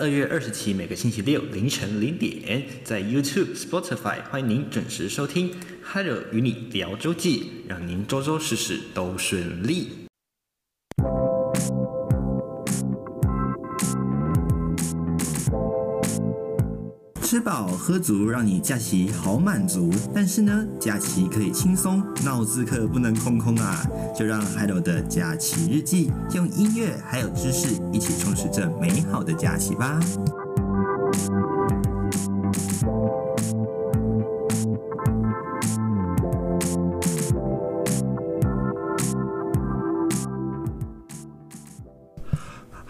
二月二十七，每个星期六凌晨零点，在 YouTube、Spotify 欢迎您准时收听《Hello 与你聊周记》，让您周周事事都顺利。吃饱喝足，让你假期好满足。但是呢，假期可以轻松，脑子可不能空空啊！就让 Hello 的假期日记用音乐还有知识一起充实这美好的假期吧。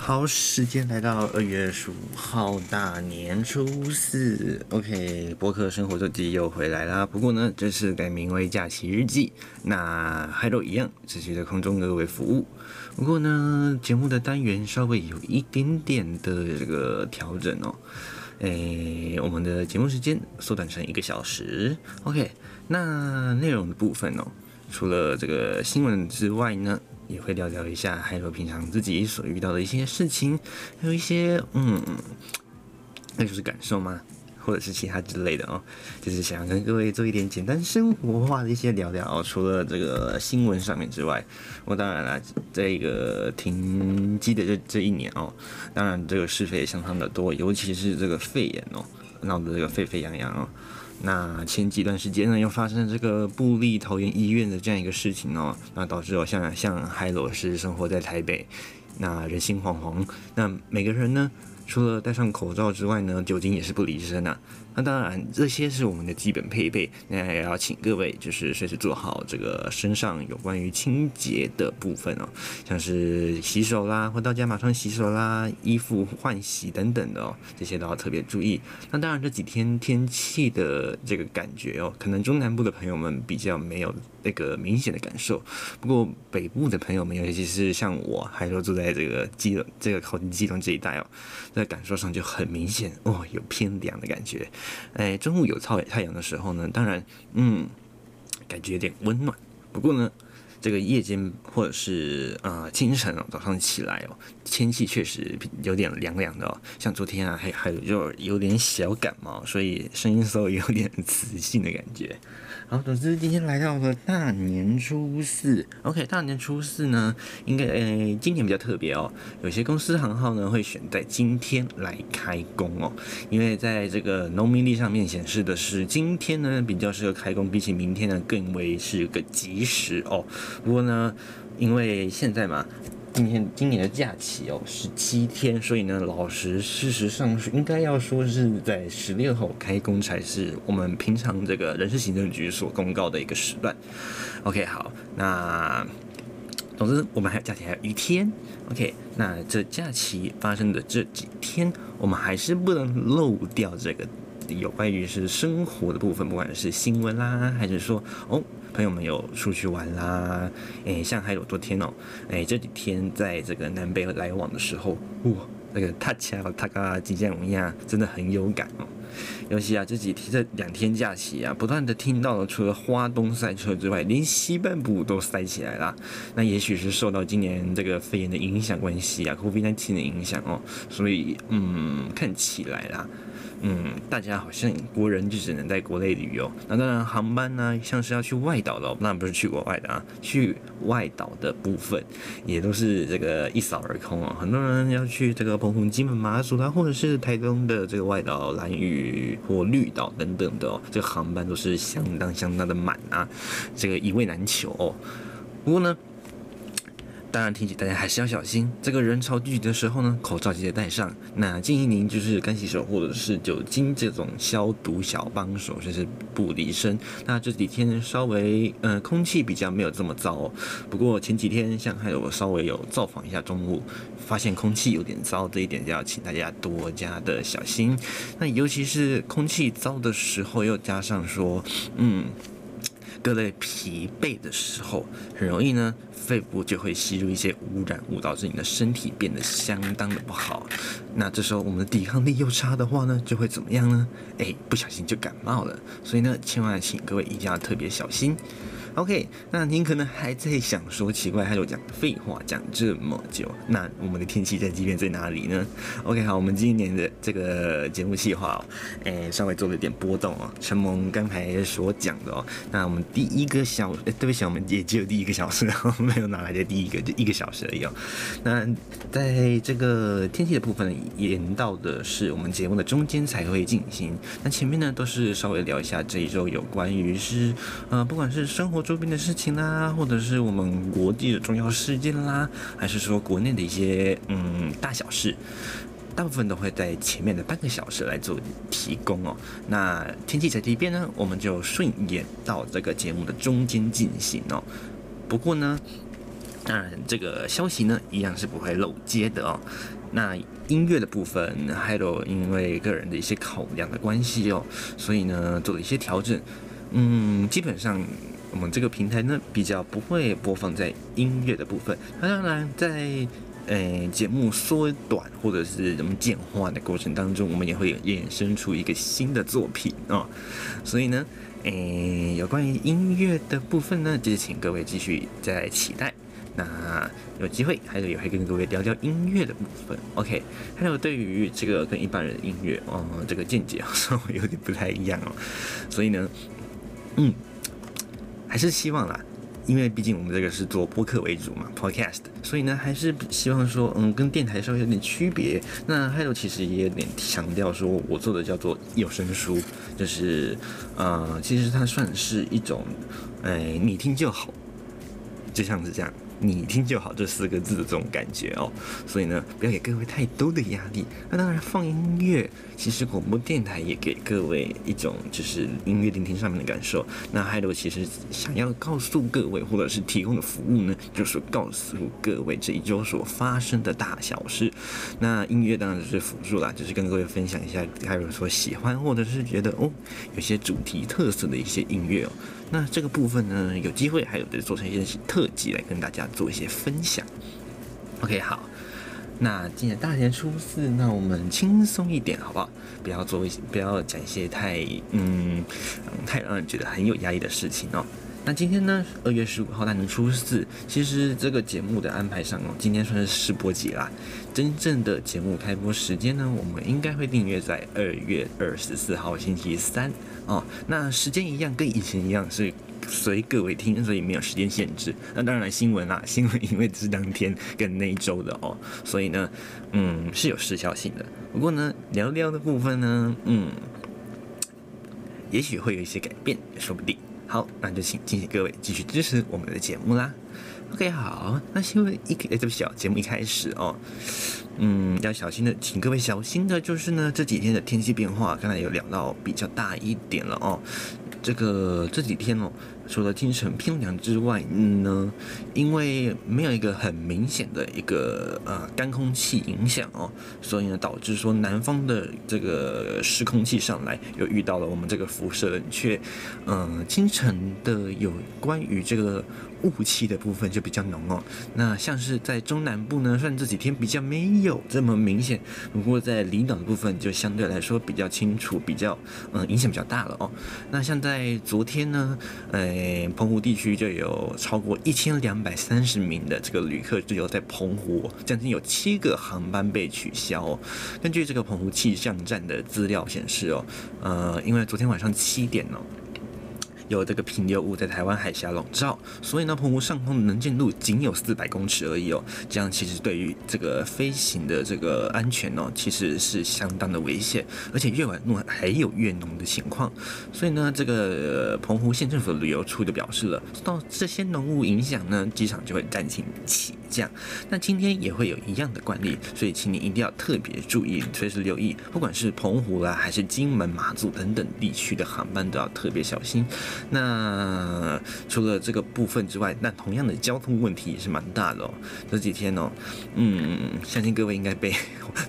好，时间来到二月十五号，大年初四。OK，博客生活周记又回来啦。不过呢，这次改名为假期日记，那还都一样，持续在空中各位服务。不过呢，节目的单元稍微有一点点的这个调整哦。诶，我们的节目时间缩短成一个小时。OK，那内容的部分哦，除了这个新闻之外呢，也会聊聊一下，还有平常自己所遇到的一些事情，还有一些嗯，那就是感受吗？或者是其他之类的哦，就是想要跟各位做一点简单生活化的一些聊聊哦。除了这个新闻上面之外，我当然了，这个停机的这这一年哦，当然这个是非也相当的多，尤其是这个肺炎哦，闹得这个沸沸扬扬哦。那前几段时间呢，又发生这个布利桃园医院的这样一个事情哦，那导致我像像海螺是生活在台北，那人心惶惶，那每个人呢，除了戴上口罩之外呢，酒精也是不离身的、那当然，这些是我们的基本配备。那也要请各位就是随时做好这个身上有关于清洁的部分哦，像是洗手啦，回到家马上洗手啦，衣服换洗等等的哦，这些都要特别注意。那当然这几天天气的这个感觉哦，可能中南部的朋友们比较没有那个明显的感受，不过北部的朋友们，尤其是像我，还说住在这个基隆这个靠近基隆这一带哦，在感受上就很明显哦，有偏凉的感觉。哎，中午有太太阳的时候呢，当然，嗯，感觉有点温暖。不过呢，这个夜间或者是啊、清晨哦，早上起来哦，天气确实有点凉凉的哦。像昨天啊，还还有就有点小感冒，所以声音稍微有点 磁性的感觉。好，总之今天来到了大年初四。OK，大年初四呢，应该诶、今年比较特别哦。有些公司行号呢会选在今天来开工哦，因为在这个农民历上面显示的是今天呢比较适合开工，比起明天呢更为是个吉时哦。不过呢，因为现在嘛。今天今年的假期哦，十七天，所以呢，老实事实上是应该要说是在十六号开工才是我们平常这个人事行政局所公告的一个时段。OK，好，那总之我们还有假期还有一天。OK，那这假期发生的这几天，我们还是不能漏掉这个有关于是生活的部分，不管是新闻啦，还是说哦。朋友们有出去玩啦，诶，像还有昨天哦，诶，这几天在这个南北来往的时候，哇，那个他恰他嘎即将一样，真的很有感哦。尤其啊，这几天这两天假期啊，不断的听到了，除了花东塞车之外，连西半部都塞起来了。那也许是受到今年这个肺炎的影响关系啊，COVID-19 的影响哦，所以嗯，看起来啦。嗯，大家好像国人就只能在国内旅游。那当然，航班呢、像是要去外岛的，那不是去国外的啊，去外岛的部分也都是这个一扫而空啊。很多人要去这个澎湖、金门、马祖啦，或者是台东的这个外岛蓝屿或绿岛等等的哦，这个航班都是相当相当的满啊，这个一位难求哦。不过呢。当然，提醒大家还是要小心。这个人潮聚集的时候呢，口罩记得戴上。那建议您就是干洗手或者是酒精这种消毒小帮手，就是不离身。那这几天稍微呃空气比较没有这么糟。不过前几天像还有稍微有造访一下中午，发现空气有点糟，这一点就要请大家多加的小心。那尤其是空气糟的时候，又加上说嗯。各类疲惫的时候，很容易呢，肺部就会吸入一些污染物，导致你的身体变得相当的不好。那这时候我们的抵抗力又差的话呢，就会怎么样呢？哎，不小心就感冒了。所以呢，千万请各位一定要特别小心。OK，那您可能还在想说奇怪，还有讲废话讲这么久，那我们的天气在这边在哪里呢？OK，好，我们今年的这个节目计划哦，诶，稍微做了一点波动哦。承蒙刚才所讲的哦，那我们第一个小，对不起，我们也只有第一个小时，然后没有拿来的第一个就一个小时而已哦。那在这个天气的部分，延到的是我们节目的中间才会进行。那前面呢，都是稍微聊一下这一周有关于是，呃，不管是生活周边的事情啦，或者是我们国际的重要事件啦，还是说国内的一些嗯大小事，大部分都会在前面的半个小时来做提供哦。那天气在这边呢，我们就顺延到这个节目的中间进行哦。不过呢，当然这个消息呢，一样是不会漏接的哦。那音乐的部分，还有因为个人的一些考量的关系哦，所以呢做了一些调整。嗯，基本上我们这个平台呢比较不会播放在音乐的部分。那当然在呃节目缩短或者是什么简化的过程当中，我们也会衍生出一个新的作品哦。所以呢，诶，有关于音乐的部分呢，就是请各位继续再期待。那有机会，还是也会跟各位聊聊音乐的部分。OK，还有对于这个跟一般人的音乐，哦，这个见解稍微有点不太一样哦。所以呢，嗯，还是希望啦，因为毕竟我们这个是做播客为主嘛，Podcast，所以呢，还是希望说，嗯，跟电台稍微有点区别。那还有其实也有点强调说，我做的叫做有声书，就是，呃，其实它算是一种，哎，你听就好，就像是这样。你听就好这四个字的这种感觉哦，所以呢，不要给各位太多的压力。那当然放音乐，其实广播电台也给各位一种就是音乐聆听上面的感受。那还有其实想要告诉各位或者是提供的服务呢，就是告诉各位这一周所发生的大小事。那音乐当然是辅助啦，就是跟各位分享一下，还有所喜欢或者是觉得哦，有些主题特色的一些音乐哦。那这个部分呢，有机会还有的做成一些特辑来跟大家做一些分享。OK，好，那今年大年初四，那我们轻松一点好不好？不要做一些，不要讲一些太嗯，太让人觉得很有压力的事情哦。那今天呢，二月十五号大年初四，其实这个节目的安排上哦，今天算是试播集啦。真正的节目开播时间呢，我们应该会订阅在二月二十四号星期三。哦，那时间一样，跟以前一样是随各位听，所以没有时间限制。那当然新闻啦，新闻因为是当天跟那一周的哦，所以呢，嗯，是有时效性的。不过呢，聊聊的部分呢，嗯，也许会有一些改变，也说不定。好，那就请敬请各位继续支持我们的节目啦。OK，好，那新闻一开，这不小节目一开始哦。嗯，要小心的，请各位小心的，就是呢，这几天的天气变化，刚才有聊到比较大一点了哦。这个这几天哦，除了清晨偏凉之外嗯呢，因为没有一个很明显的一个呃干空气影响哦，所以呢，导致说南方的这个湿空气上来，又遇到了我们这个辐射冷却，嗯、呃，清晨的有关于这个。雾气的部分就比较浓哦，那像是在中南部呢，算这几天比较没有这么明显，不过在离岛的部分就相对来说比较清楚，比较嗯影响比较大了哦。那像在昨天呢，呃，澎湖地区就有超过一千两百三十名的这个旅客就有在澎湖，将近有七个航班被取消哦。根据这个澎湖气象站的资料显示哦，呃，因为昨天晚上七点哦。有这个平流雾在台湾海峡笼罩，所以呢，澎湖上空的能见度仅有四百公尺而已哦。这样其实对于这个飞行的这个安全哦，其实是相当的危险，而且越晚浓还有越浓的情况。所以呢，这个澎湖县政府的旅游处就表示了，到这些浓雾影响呢，机场就会暂停起降。那今天也会有一样的惯例，所以请你一定要特别注意，随时留意，不管是澎湖啦，还是金门、马祖等等地区的航班都要特别小心。那除了这个部分之外，那同样的交通问题也是蛮大的哦。这几天哦，嗯，相信各位应该被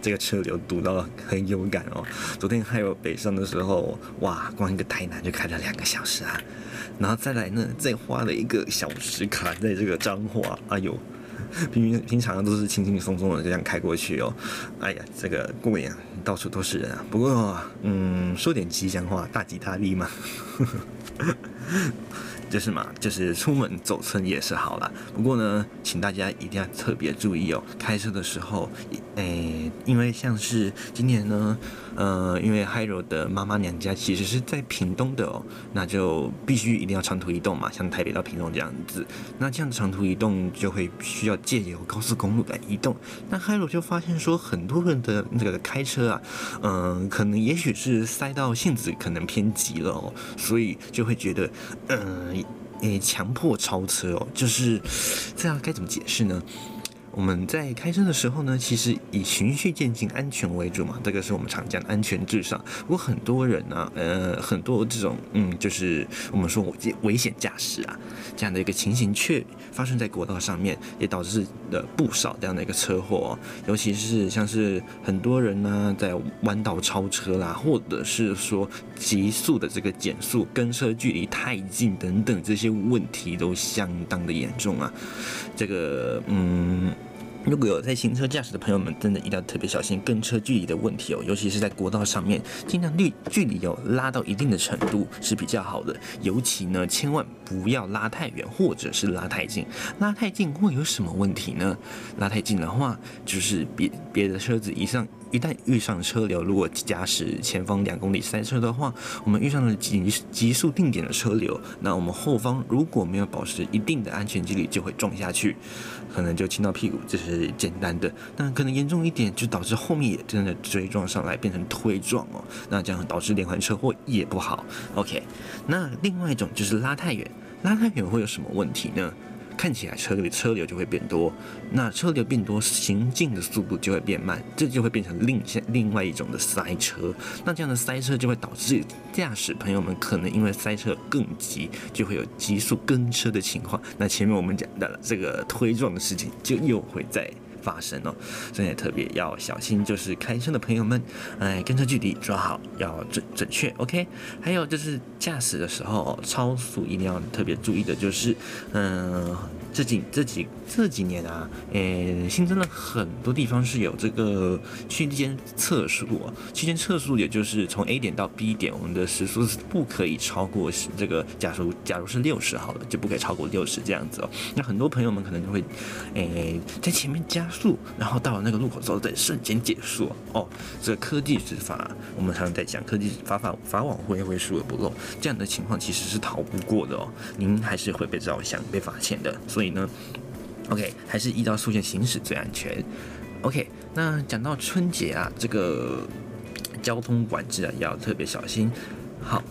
这个车流堵到很有感哦。昨天还有北上的时候，哇，光一个台南就开了两个小时啊，然后再来呢，再花了一个小时卡在这个彰化，哎呦，平平常都是轻轻松松的这样开过去哦。哎呀，这个过年到处都是人啊。不过，嗯，说点吉祥话，大吉大利嘛。就是嘛，就是出门走村也是好啦。不过呢，请大家一定要特别注意哦，开车的时候，诶，因为像是今年呢，呃，因为 Hiro 的妈妈娘家其实是在屏东的哦，那就必须一定要长途移动嘛，像台北到屏东这样子。那这样长途移动就会需要借由高速公路来移动。那 Hiro 就发现说，很多人的那个开车啊，嗯、可能也许是塞到性子可能偏急了哦，所以就会觉得，嗯、诶，强迫超车哦，就是这样，该怎么解释呢？我们在开车的时候呢，其实以循序渐进、安全为主嘛，这个是我们常讲的安全至上。不过很多人呢、呃，很多这种，嗯，就是我们说危险驾驶啊，这样的一个情形却发生在国道上面，也导致了不少这样的一个车祸、尤其是像是很多人呢，在弯道超车啦，或者是说急速的这个减速、跟车距离太近等等这些问题都相当的严重啊。这个，嗯。如果有在行车驾驶的朋友们，真的一定要特别小心跟车距离的问题哦，尤其是在国道上面，尽量距距离有拉到一定的程度是比较好的。尤其呢，千万不要拉太远，或者是拉太近。拉太近会有什么问题呢？拉太近的话，就是别别的车子以上。一旦遇上车流，如果驾驶前方两公里塞车的话，我们遇上了急急速定点的车流，那我们后方如果没有保持一定的安全距离，就会撞下去，可能就亲到屁股，这是简单的。但可能严重一点，就导致后面也真的追撞上来，变成推撞哦。那这样导致连环车祸也不好。OK，那另外一种就是拉太远，拉太远会有什么问题呢？看起来车流车流就会变多，那车流变多，行进的速度就会变慢，这就会变成另下另外一种的塞车。那这样的塞车就会导致驾驶朋友们可能因为塞车更急，就会有急速跟车的情况。那前面我们讲到了这个推撞的事情，就又会在发生哦，所以特别要小心。就是开车的朋友们，哎，跟车距离抓好，要准准确。OK，还有就是驾驶的时候超速一定要特别注意的，就是嗯。这几这几这几年啊，诶，新增了很多地方是有这个区间测速啊。区间测速也就是从 A 点到 B 点，我们的时速是不可以超过这个，假如假如是六十好了，就不可以超过六十这样子哦。那很多朋友们可能就会，诶，在前面加速，然后到了那个路口之后再瞬间减速哦。这个科技执法，我们常常在讲科技法法法网恢恢，疏而不漏，这样的情况其实是逃不过的哦。您还是会被照相、被发现的。所以呢，OK，还是依照速线行驶最安全。OK，那讲到春节啊，这个交通管制啊，要特别小心。好，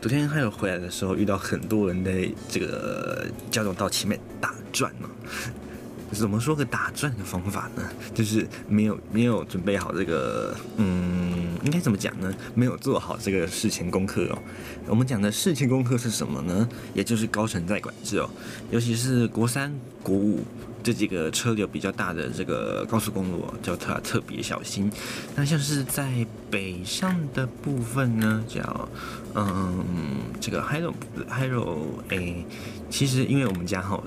昨天还有回来的时候，遇到很多人的这个交通道前面打转呢。怎么说个打转的方法呢？就是没有没有准备好这个，嗯，应该怎么讲呢？没有做好这个事前功课哦。我们讲的事前功课是什么呢？也就是高乘载管制哦，尤其是国三、国五这几个车流比较大的这个高速公路哦，就特别小心。那像是在北上的部分呢，叫嗯，这个 Hiro Hiro 诶，其实因为我们家哈。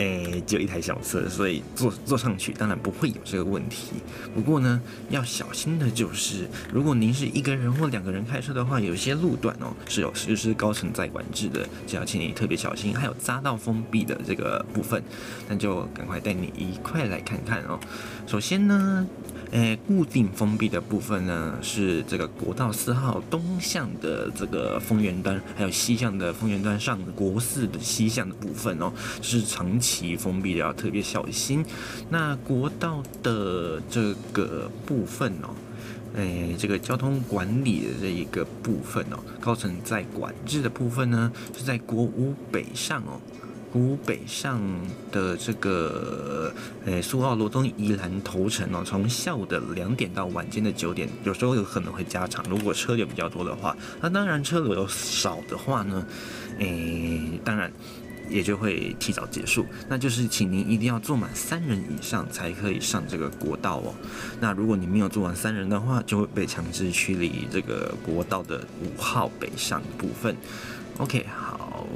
诶、只有一台小车，所以坐坐上去当然不会有这个问题。不过呢，要小心的就是，如果您是一个人或两个人开车的话，有些路段哦是有实施高乘载管制的，就要请你特别小心。还有匝道封闭的这个部分，那就赶快带你一块来看看哦。首先呢。诶，固定封闭的部分呢，是这个国道四号东向的这个丰原端，还有西向的丰原端上国四的西向的部分哦，是长期封闭的，要特别小心。那国道的这个部分哦，诶，这个交通管理的这一个部分哦，高层在管制的部分呢，是在国五北上哦。古北上的这个，诶，苏澳罗东宜兰头城哦，从下午的两点到晚间的九点，有时候有可能会加长。如果车流比较多的话，那当然车流少的话呢，诶，当然也就会提早结束。那就是请您一定要坐满三人以上才可以上这个国道哦。那如果你没有坐满三人的话，就会被强制驱离这个国道的五号北上部分。OK，好。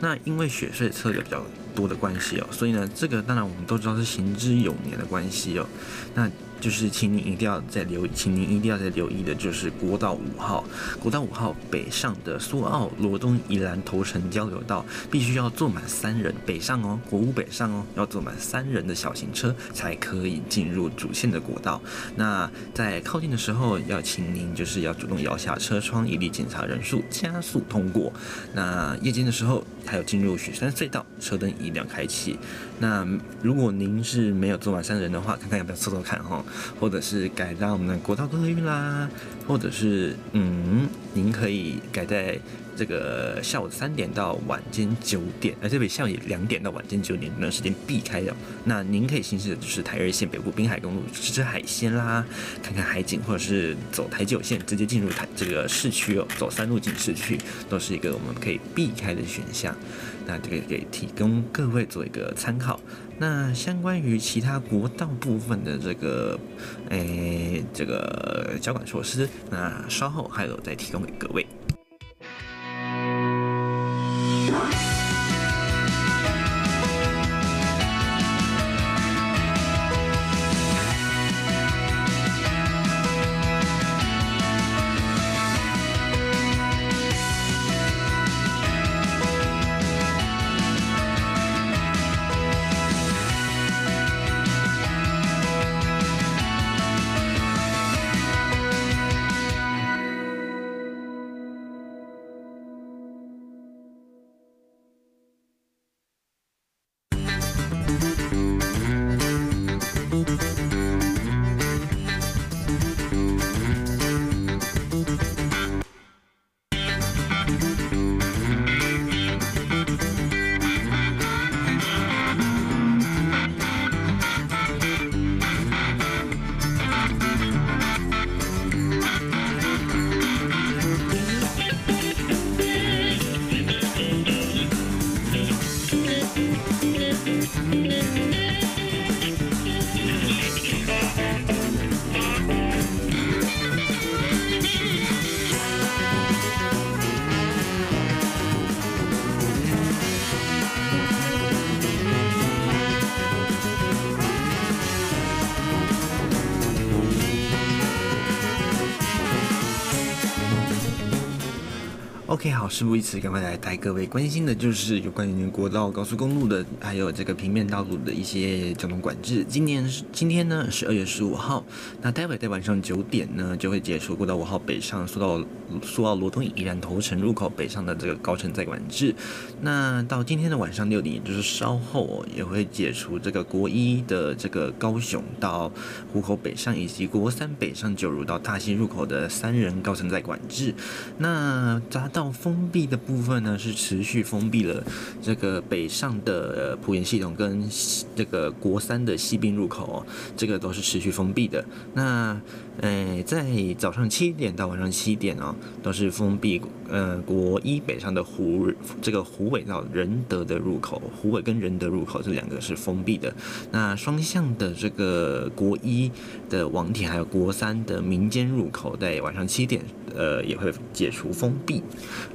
那因为雪隧车流比较多的关系哦，所以呢，这个当然我们都知道是行之有年的关系哦。那就是请你一定要再留，请您一定要再留意的，就是国道五号，国道五号北上的苏澳罗东宜兰头城交流道，必须要坐满三人北上哦，国五北上哦，要坐满三人的小型车才可以进入主线的国道。那在靠近的时候，要请您就是要主动摇下车窗，以利检查人数，加速通过。那夜间的时候，还有进入雪山隧道，车灯一定要开启。那如果您是没有坐完三人的话，看看要不要凑凑看哈，或者是改到我们的国道客运啦，或者是嗯，您可以改在这个下午三点到晚间九点，而这边下午两点到晚间九点那段时间避开的。那您可以行驶的就是台二线北部滨海公路，吃吃海鲜啦，看看海景，或者是走台九线直接进入台这个市区哦，走三路进市区，都是一个我们可以避开的选项。那这个给提供各位做一个参考。那相关于其他国道部分的这个，诶，这个交管措施，那稍后还有再提供给各位。OK，好，事不宜迟，赶快来带各位关心的，就是有关于国道、高速公路的，还有这个平面道路的一些交通管制。今年是今天呢是二月十五号，那待会在晚上九点呢就会解除国道五号北上苏到苏澳罗东宜兰头城入口北上的这个高乘载管制。那到今天的晚上六点，也就是稍后也会解除这个国一的这个高雄到湖口北上，以及国三北上九如到大溪入口的三人高乘载管制。那匝道。封闭的部分呢，是持续封闭了这个北上的埔盐系统跟这个国三的西滨入口哦，这个都是持续封闭的。那呃，在早上七点到晚上七点哦，都是封闭呃国一北上的湖这个湖尾到仁德的入口，湖尾跟仁德入口这两个是封闭的。那双向的这个国一的网铁还有国三的民间入口，在晚上七点呃也会解除封闭。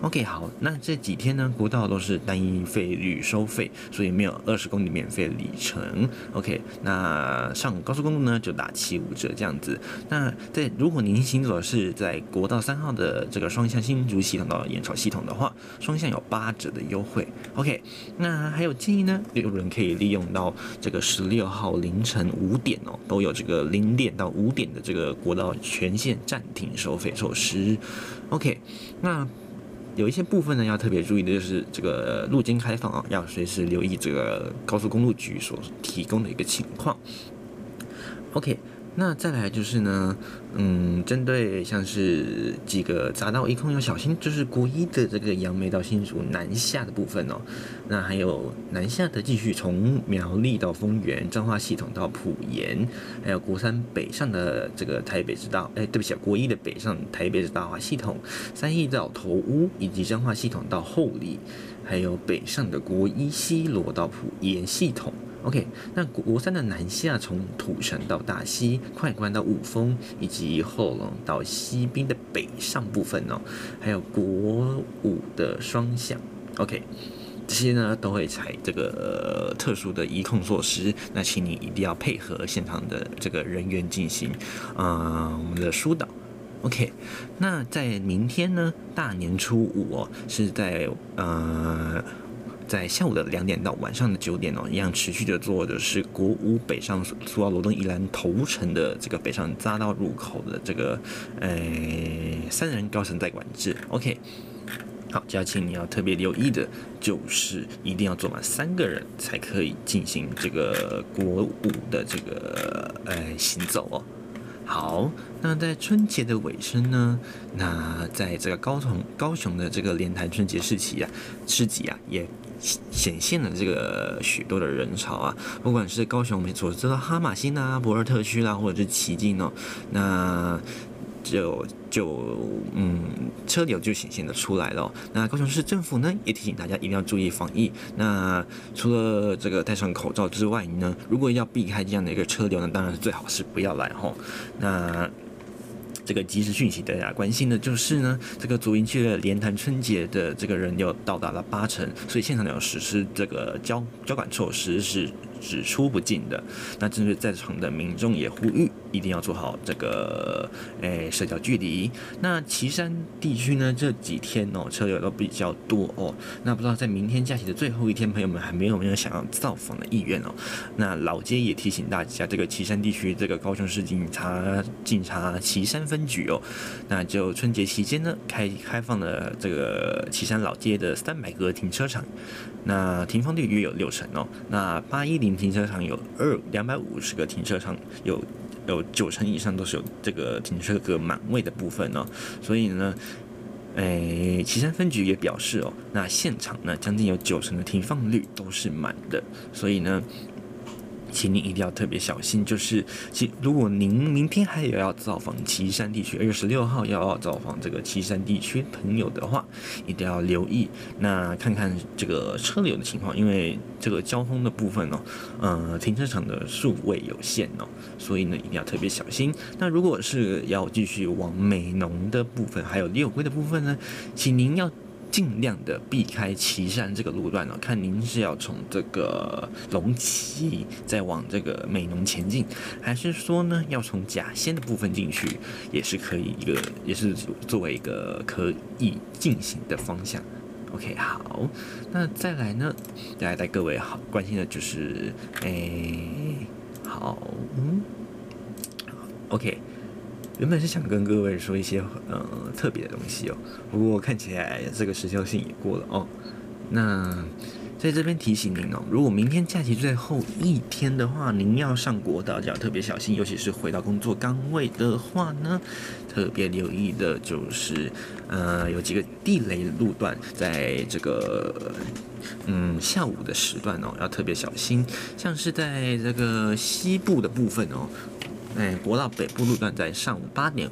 OK，好，那这几天呢，国道都是单一费率收费，所以没有二十公里免费里程。OK，那上高速公路呢就打七五折这样子。那在如果您行走的是在国道三号的这个双向新竹系统到盐埕系统的话，双向有八折的优惠。OK，那还有建议呢，有人可以利用到这个十六号凌晨五点哦，都有这个零点到五点的这个国道全线暂停收费措施。OK，那。有一些部分呢，要特别注意的就是这个路经开放啊，要随时留意这个高速公路局所提供的一个情况。OK。那再来就是呢，嗯，针对像是几个匝道一控要小心，就是国一的这个杨梅到新竹南下的部分哦。那还有南下的继续从苗栗到丰原彰化系统到埔盐，还有国三北上的这个台北之道，哎，对不起啊，国一的北上台北市大华系统，三义到头屋以及彰化系统到后里，还有北上的国一西罗到埔盐系统。OK，那国三的南下从土城到大溪、快关到五峰，以及后龙到西滨的北上部分哦，还有国五的双向。OK，这些呢都会采这个、特殊的移控措施，那请你一定要配合现场的这个人员进行，嗯、呃，我们的疏导。OK，那在明天呢，大年初五哦，是在呃。在下午的两点到晚上的九点哦，一样持续的做的是国五北上苏澳罗东宜兰头城的这个北上匝道入口的这个呃三人高层在管制。OK，好，嘉庆你要特别留意的就是一定要坐满三个人才可以进行这个国五的这个呃行走哦。好，那在春节的尾声呢，那在这个高雄高雄的这个莲潭春节市集啊，市集啊也。显现了这个许多的人潮啊，不管是高雄我们所知道哈玛星啊、博尔特区啦，或者是奇境哦，那就就嗯车流就显现的出来了。那高雄市政府呢也提醒大家一定要注意防疫。那除了这个戴上口罩之外呢，如果要避开这样的一个车流呢，当然是最好是不要来吼。那这个及时讯息，大家关心的就是呢，这个足营区的连潭春节的这个人又到达了八成，所以现场要实施这个交交管措施是。只出不进的，那针对在场的民众也呼吁，一定要做好这个诶、社交距离。那旗山地区呢，这几天哦车流都比较多哦。那不知道在明天假期的最后一天，朋友们还没有没有想要造访的意愿哦？那老街也提醒大家，这个旗山地区这个高雄市警察警察旗山分局哦，那就春节期间呢开开放了这个旗山老街的三百个停车场，那停放率约有六成哦。那八一零。停车场有二两百五十个停车场，有有九成以上都是有这个停车格满位的部分哦，所以呢，诶，岐山分局也表示哦，那现场呢将近有九成的停放率都是满的，所以呢。请您一定要特别小心，就是其如果您明天还有要造访岐山地区，二月十六号要造访这个岐山地区朋友的话，一定要留意，那看看这个车流的情况，因为这个交通的部分哦，呃，停车场的数位有限哦，所以呢一定要特别小心。那如果是要继续往美浓的部分，还有六龟的部分呢，请您要。尽量的避开岐山这个路段哦，看您是要从这个龙崎再往这个美浓前进，还是说呢要从甲仙的部分进去，也是可以一个，也是作为一个可以进行的方向。OK，好，那再来呢，大家带各位好关心的就是，哎，好，嗯，OK。原本是想跟各位说一些呃特别的东西哦，不过看起来这个时效性也过了哦。那在这边提醒您哦，如果明天假期最后一天的话，您要上国道就要特别小心，尤其是回到工作岗位的话呢，特别留意的就是呃有几个地雷路段，在这个嗯下午的时段哦要特别小心，像是在这个西部的部分哦。哎，国道北部路段在上午八点，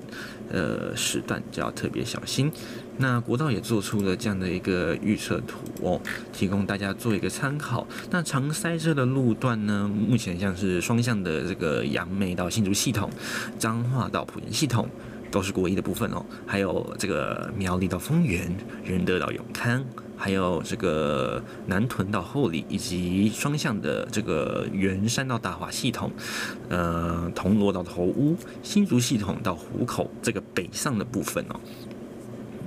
呃，时段就要特别小心。那国道也做出了这样的一个预测图哦，提供大家做一个参考。那常塞车的路段呢，目前像是双向的这个杨梅到新竹系统，彰化到埔盐系统，都是国一的部分哦。还有这个苗栗到丰原，仁德到永康。还有这个南屯到后里，以及双向的这个圆山到大华系统，呃，铜锣到头屋，新竹系统到湖口这个北上的部分哦。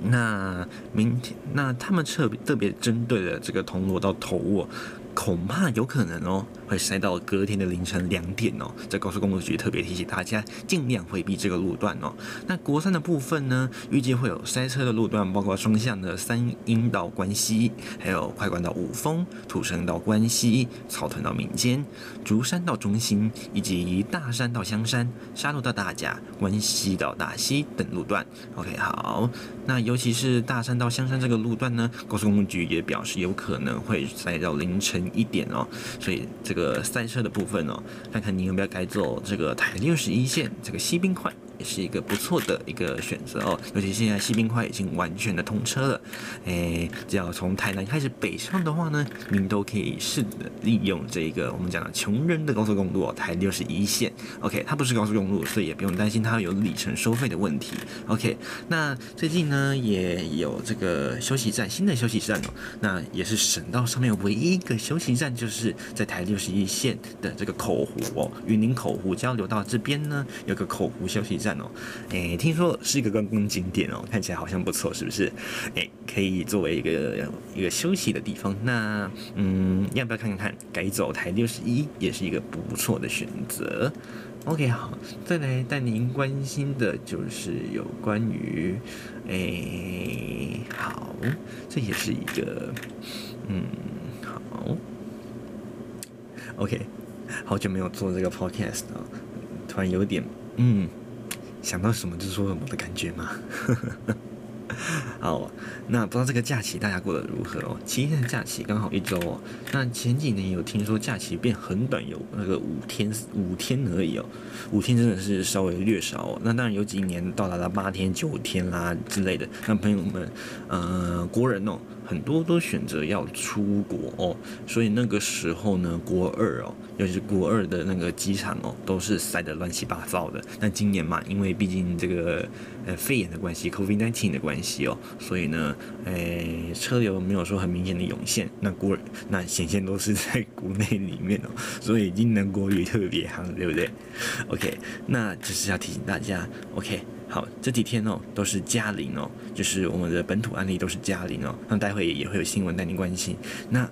那明天，那他们特别特别针对的这个铜锣到头屋。恐怕有可能哦，会塞到隔天的凌晨两点哦。在高速公路局特别提醒大家，尽量回避这个路段哦。那国三的部分呢，预计会有塞车的路段，包括双向的三莺到关西，还有快关到五峰、土城到关西、草屯到民间、竹山到中心，以及大山到香山、沙鹿到大甲、关西到大溪等路段。OK，好。那尤其是大山到香山这个路段呢，高速公路局也表示有可能会塞到凌晨。一点哦，所以这个个赛车的部分哦，看看你有没有改走这个台六十一线这个吸冰块。也是一个不错的一个选择哦。尤其现在西滨快已经完全的通车了，诶，只要从台南开始北上的话呢，您都可以试着利用这个我们讲的穷人的高速公路哦，台六十一线。OK，它不是高速公路，所以也不用担心它有里程收费的问题。OK，那最近呢也有这个休息站，新的休息站哦，那也是省道上面唯一一个休息站，就是在台六十一线的这个口湖哦，云林口湖交流道这边呢有个口湖休息站哦，诶，听说是一个观光景点哦，看起来好像不错，是不是？诶，可以作为一个一个休息的地方。那嗯，要不要看看改走台六十一也是一个不错的选择？OK，好，再来带您关心的就是有关于诶，好，这也是一个嗯，好，OK，好久没有做这个 Podcast 了，突然有点嗯。想到什么就说什么的感觉吗？好，那不知道这个假期大家过得如何哦？七天的假期刚好一周哦。那前几年有听说假期变很短，有那个五天五天而已哦。五天真的是稍微略少哦。那当然有几年到达了八天九天啦之类的。那朋友们，呃，国人哦。很多都选择要出国哦，所以那个时候呢，国二哦，尤其是国二的那个机场哦，都是塞得乱七八糟的。那今年嘛，因为毕竟这个呃肺炎的关系，COVID-19 的关系哦，所以呢，诶车流没有说很明显的涌现。那国那显现都是在国内里面哦，所以今年国旅特别夯，对不对？OK，那就是要提醒大家，OK。好，这几天哦都是嘉陵哦，就是我们的本土案例都是嘉陵哦。那待会也会有新闻带您关心。那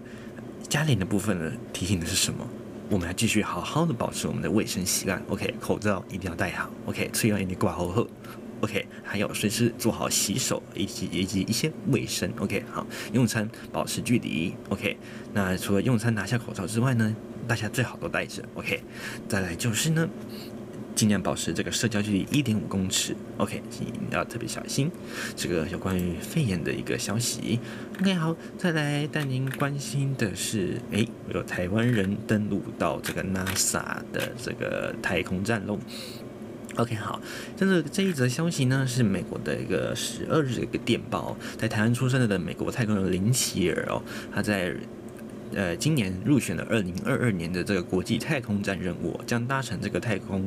嘉陵的部分呢，提醒的是什么？我们要继续好好的保持我们的卫生习惯。OK，口罩一定要戴好。OK，吹完一定挂好后。OK，还有随时做好洗手以及以及一些卫生。OK，好，用餐保持距离。OK，那除了用餐拿下口罩之外呢，大家最好都戴着。OK，再来就是呢。尽量保持这个社交距离一点五公尺，OK，请要特别小心。这个有关于肺炎的一个消息，OK，好，再来带您关心的是，诶，有台湾人登陆到这个 NASA 的这个太空站喽。OK，好，这个这一则消息呢是美国的一个十二日的一个电报，在台湾出生的美国太空人林奇尔哦，他在。呃，今年入选了二零二二年的这个国际太空站任务，将搭乘这个太空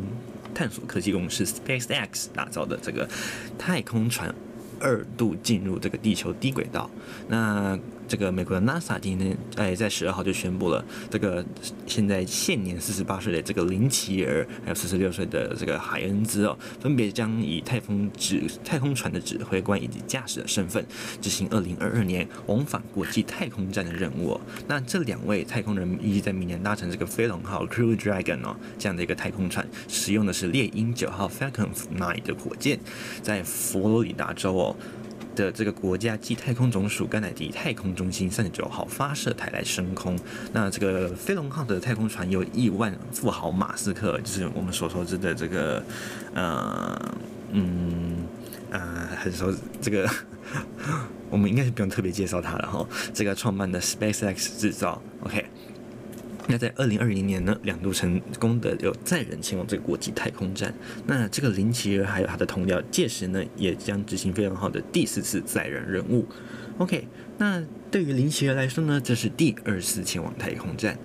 探索科技公司 SpaceX 打造的这个太空船，二度进入这个地球低轨道。那这个美国的 NASA 今天哎，在十二号就宣布了，这个现在现年四十八岁的这个林奇尔，还有四十六岁的这个海恩兹哦，分别将以太空指太空船的指挥官以及驾驶的身份，执行二零二二年往返国际太空站的任务。那这两位太空人预计在明年搭乘这个飞龙号 Crew Dragon 哦这样的一个太空船，使用的是猎鹰九号 Falcon 9的火箭，在佛罗里达州哦。的这个国家暨太空总署甘乃迪太空中心三十九号发射台来升空。那这个飞龙号的太空船由亿万富豪马斯克，就是我们所熟知的这个，呃，嗯，呃，很熟这个，我们应该是不用特别介绍他了哈。这个创办的 SpaceX 制造，OK。那在二零二零年呢，两度成功的有载人前往这个国际太空站。那这个林奇儿还有他的同僚，届时呢也将执行非常好的第四次载人任务。OK，那对于林奇儿来说呢，这是第二次前往太空站。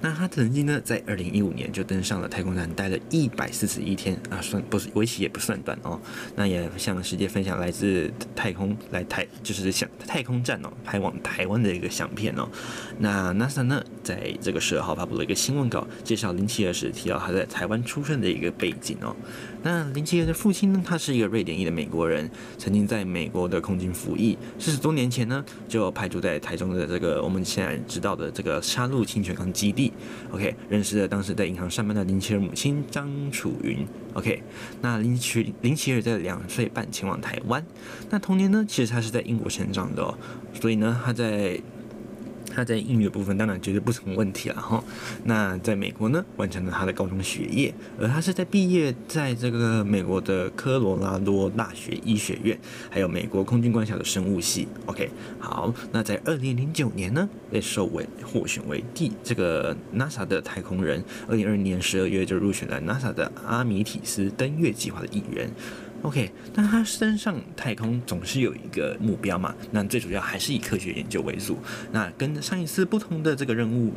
那他曾经呢，在二零一五年就登上了太空站，待了一百四十一天啊，算不是为期也不算短哦。那也向世界分享来自太空来台，就是向太空站哦，拍往台湾的一个相片哦。那 NASA 呢，在这个十二号发布了一个新闻稿，介绍林奇尔时提到他在台湾出生的一个背景哦。那林奇尔的父亲呢，他是一个瑞典裔的美国人，曾经在美国的空军服役，四十多年前呢，就派驻在台中的这个我们现在知道的这个杀戮清泉岗基地。OK，认识了当时在银行上班的林奇尔母亲张楚云。OK，那林奇林奇尔在两岁半前往台湾。那童年呢，其实他是在英国成长的，所以呢，他在他在英语的部分当然绝对不成问题了哈。那在美国呢，完成了他的高中学业，而他是在毕业在这个美国的科罗拉多大学医学院，还有美国空军官校的生物系。OK，好，那在二零零九年呢，被授为获选为第这个 NASA 的太空人。二零二零年十二月就入选了 NASA 的阿米提斯登月计划的一员。OK，那他身上太空总是有一个目标嘛？那最主要还是以科学研究为主。那跟上一次不同的这个任务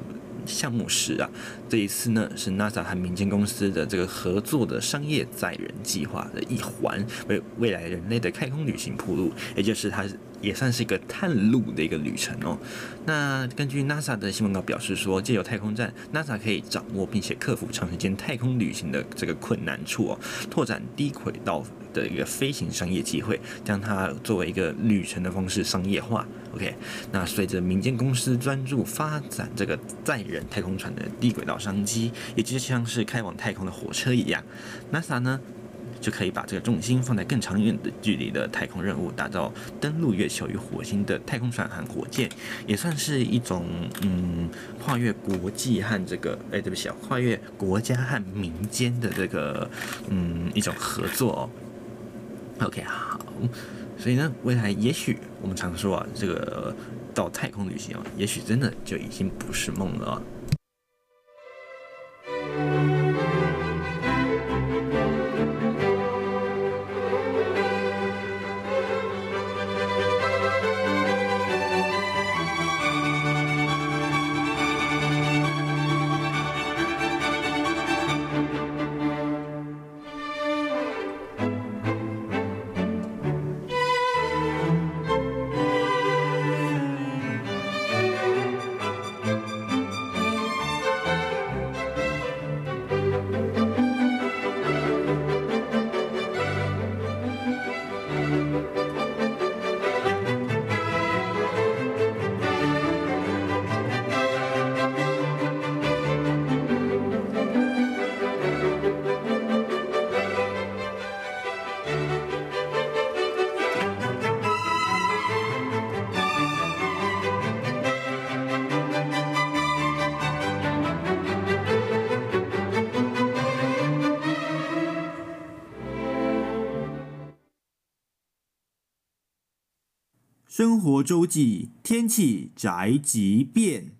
项目是啊，这一次呢是 NASA 和民间公司的这个合作的商业载人计划的一环，为未来人类的太空旅行铺路，也就是它也算是一个探路的一个旅程哦。那根据 NASA 的新闻稿表示说，借由太空站，NASA 可以掌握并且克服长时间太空旅行的这个困难处哦，拓展低轨道的一个飞行商业机会，将它作为一个旅程的方式商业化。OK，那随着民间公司专注发展这个载人太空船的低轨道商机，也就像是开往太空的火车一样，NASA 呢就可以把这个重心放在更长远的距离的太空任务，打造登陆月球与火星的太空船和火箭，也算是一种嗯跨越国际和这个哎对不起啊，跨越国家和民间的这个嗯一种合作哦。OK，好。所以呢，未来也许我们常说啊，这个到太空旅行啊，也许真的就已经不是梦了啊。生活周记，天气宅急便。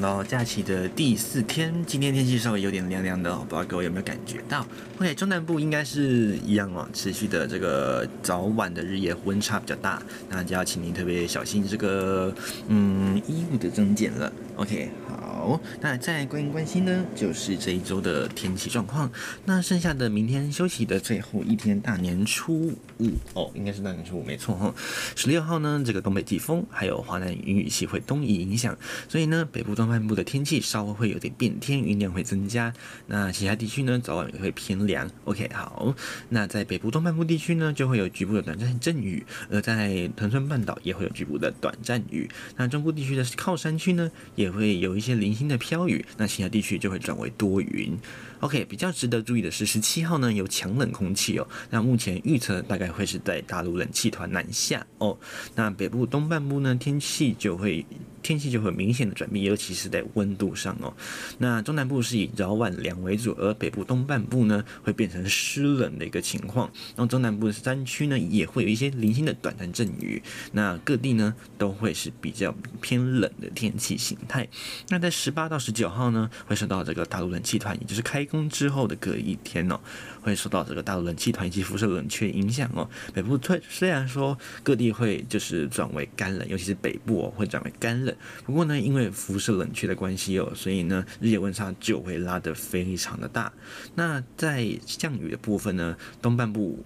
到假期的第四天，今天天气稍微有点凉凉的哦，不知道各位有没有感觉到？OK，中南部应该是一样哦，持续的这个早晚的日夜温差比较大，那就要请您特别小心这个嗯衣物的增减了。OK，好。好，那再关心关心呢，就是这一周的天气状况。那剩下的明天休息的最后一天，大年初五哦，应该是大年初五没错哈。十六号呢，这个东北季风还有华南云雨系会东移影响，所以呢，北部东半部的天气稍微会有点变天，云量会增加。那其他地区呢，早晚也会偏凉。OK，好，那在北部东半部地区呢，就会有局部的短暂阵雨，而在恒春半岛也会有局部的短暂雨。那中部地区的靠山区呢，也会有一些零。零星的飘雨，那其他地区就会转为多云。OK，比较值得注意的是，十七号呢有强冷空气哦。那目前预测大概会是在大陆冷气团南下哦。那北部东半部呢天气就会天气就会明显的转变，尤其是在温度上哦。那中南部是以早晚凉为主，而北部东半部呢会变成湿冷的一个情况。然后中南部的山区呢也会有一些零星的短暂阵雨。那各地呢都会是比较偏冷的天气形态。那在十八到十九号呢会受到这个大陆冷气团，也就是开工之后的隔一天哦，会受到这个大陆冷气团以及辐射冷却影响哦。北部虽虽然说各地会就是转为干冷，尤其是北部哦会转为干冷。不过呢，因为辐射冷却的关系哦，所以呢，日夜温差就会拉得非常的大。那在降雨的部分呢，东半部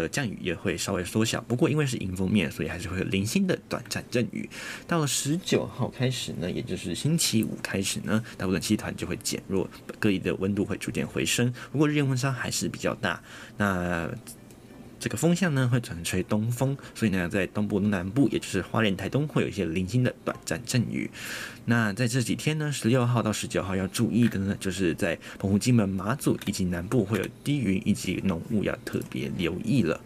的降雨也会稍微缩小。不过因为是迎风面，所以还是会有零星的短暂阵雨。到了十九号开始呢，也就是星期五开始呢，大部分气团就会减弱，各地的温度会逐渐回升。不过日夜温差还是比较大。那这个风向呢，会转吹东风，所以呢，在东部、南部，也就是花莲、台东，会有一些零星的短暂阵雨。那在这几天呢，十六号到十九号要注意的呢，就是在澎湖、金门、马祖以及南部会有低云以及浓雾，要特别留意了。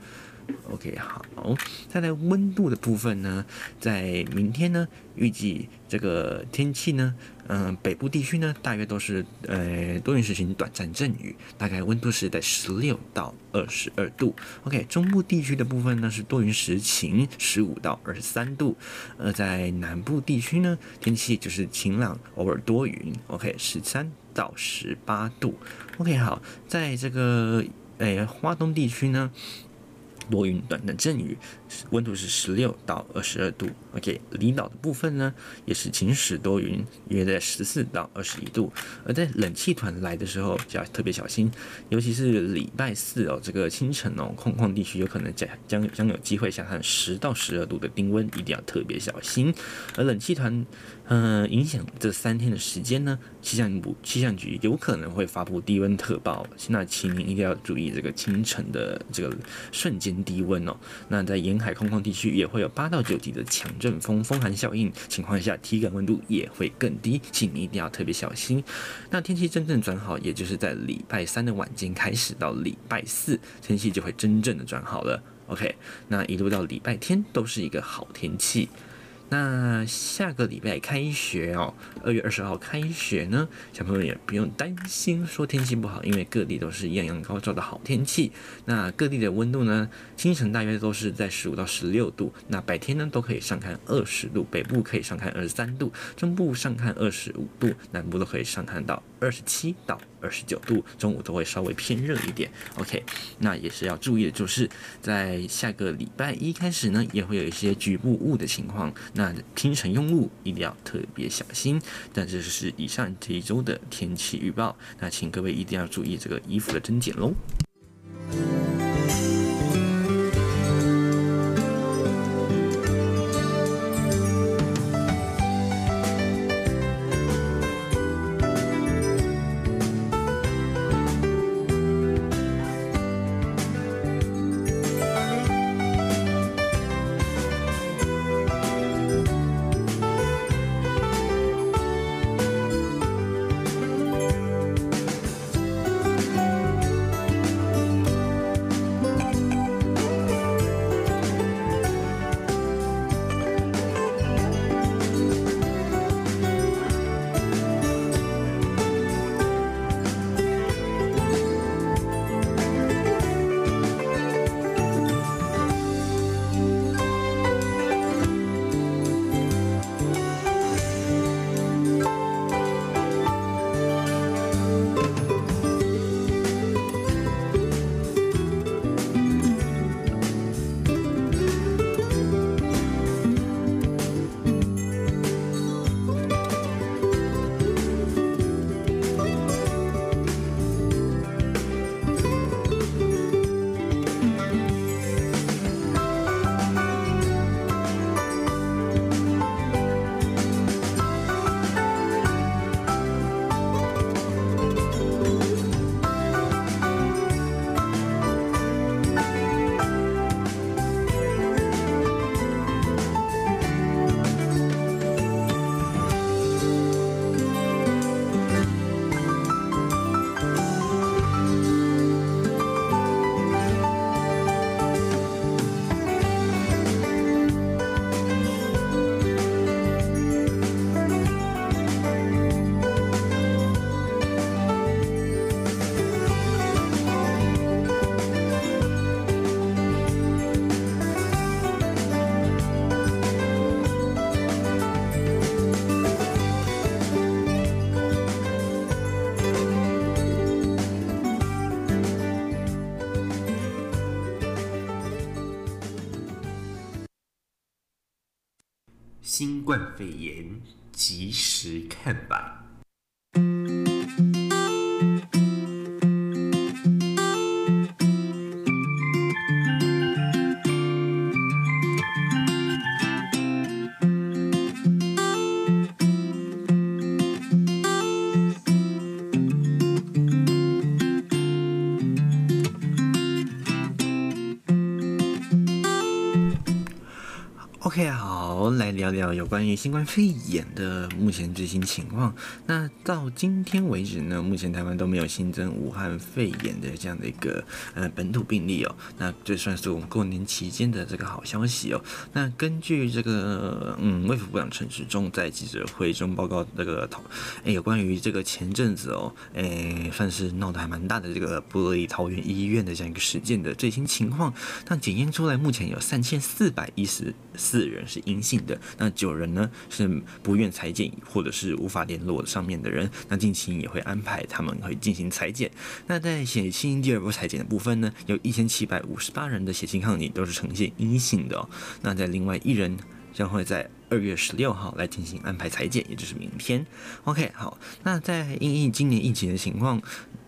OK，好，再来温度的部分呢，在明天呢，预计这个天气呢，嗯、北部地区呢，大约都是呃多云时晴短暂阵雨，大概温度是在十六到二十二度。OK，中部地区的部分呢是多云时晴，十五到二十三度。而在南部地区呢，天气就是晴朗，偶尔多云。OK，十三到十八度。OK，好，在这个诶花东地区呢。多云，短暂阵雨，温度是十六到二十二度。OK，离岛的部分呢，也是晴时多云，约在十四到二十一度。而在冷气团来的时候，就要特别小心，尤其是礼拜四哦，这个清晨哦，空旷地区有可能将将将有机会下探十到十二度的低温，一定要特别小心。而冷气团，嗯、呃，影响这三天的时间呢，气象部气象局有可能会发布低温特报，那请您一定要注意这个清晨的这个瞬间。低温哦，那在沿海空旷地区也会有八到九级的强阵风，风寒效应情况下，体感温度也会更低，请你一定要特别小心。那天气真正转好，也就是在礼拜三的晚间开始到礼拜四，天气就会真正的转好了。OK，那一路到礼拜天都是一个好天气。那下个礼拜开学哦，二月二十号开学呢，小朋友也不用担心说天气不好，因为各地都是艳阳高照的好天气。那各地的温度呢，清晨大约都是在十五到十六度，那白天呢都可以上看二十度，北部可以上看二十三度，中部上看二十五度，南部都可以上看到二十七到二十九度，中午都会稍微偏热一点。OK，那也是要注意的，就是在下个礼拜一开始呢，也会有一些局部雾的情况。那清晨用雾一定要特别小心。但这是以上这一周的天气预报，那请各位一定要注意这个衣服的增减喽。冠肺炎及时看吧。有关于新冠肺炎的目前最新情况。那到今天为止呢，目前台湾都没有新增武汉肺炎的这样的一个呃本土病例哦。那这算是我们过年期间的这个好消息哦。那根据这个嗯，卫福部长陈时中在记者会中报告这个讨，哎，有关于这个前阵子哦，哎，算是闹得还蛮大的这个部立桃园医院的这样一个事件的最新情况。那检验出来目前有三千四百一十四。人是阴性的，那九有人呢是不愿裁剪或者是无法联络上面的人，那近期也会安排他们会进行裁剪。那在血清第二波裁剪的部分呢，有一千七百五十八人的血清抗体都是呈现阴性的。那在另外一人将会在二月十六号来进行安排裁剪，也就是明天。OK，好，那在因应今年疫情的情况，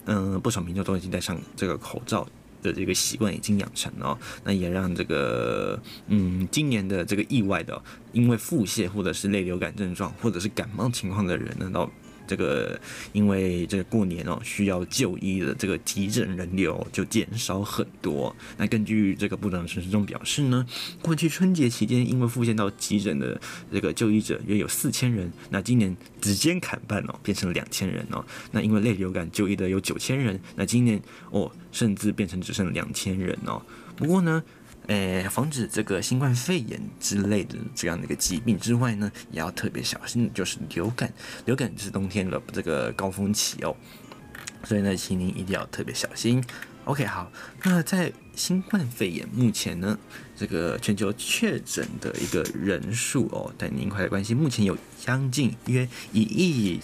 嗯、不少民众都已经戴上这个口罩。的这个习惯已经养成了，那也让这个嗯，今年的这个意外的，因为腹泻或者是类流感症状或者是感冒情况的人呢，到。这个因为这个过年哦，需要就医的这个急诊人流就减少很多。那根据这个部长陈时中表示呢，过去春节期间因为复健到急诊的这个就医者约有四千人，那今年直接砍半哦，变成两千人哦。那因为类流感就医的有九千人，那今年哦，甚至变成只剩两千人哦。不过呢。诶，防止这个新冠肺炎之类的这样的一个疾病之外呢，也要特别小心，就是流感。流感是冬天的这个高峰期哦，所以呢，请您一定要特别小心。OK，好，那在新冠肺炎目前呢，这个全球确诊的一个人数哦，带您快来关心，目前有将近约一亿。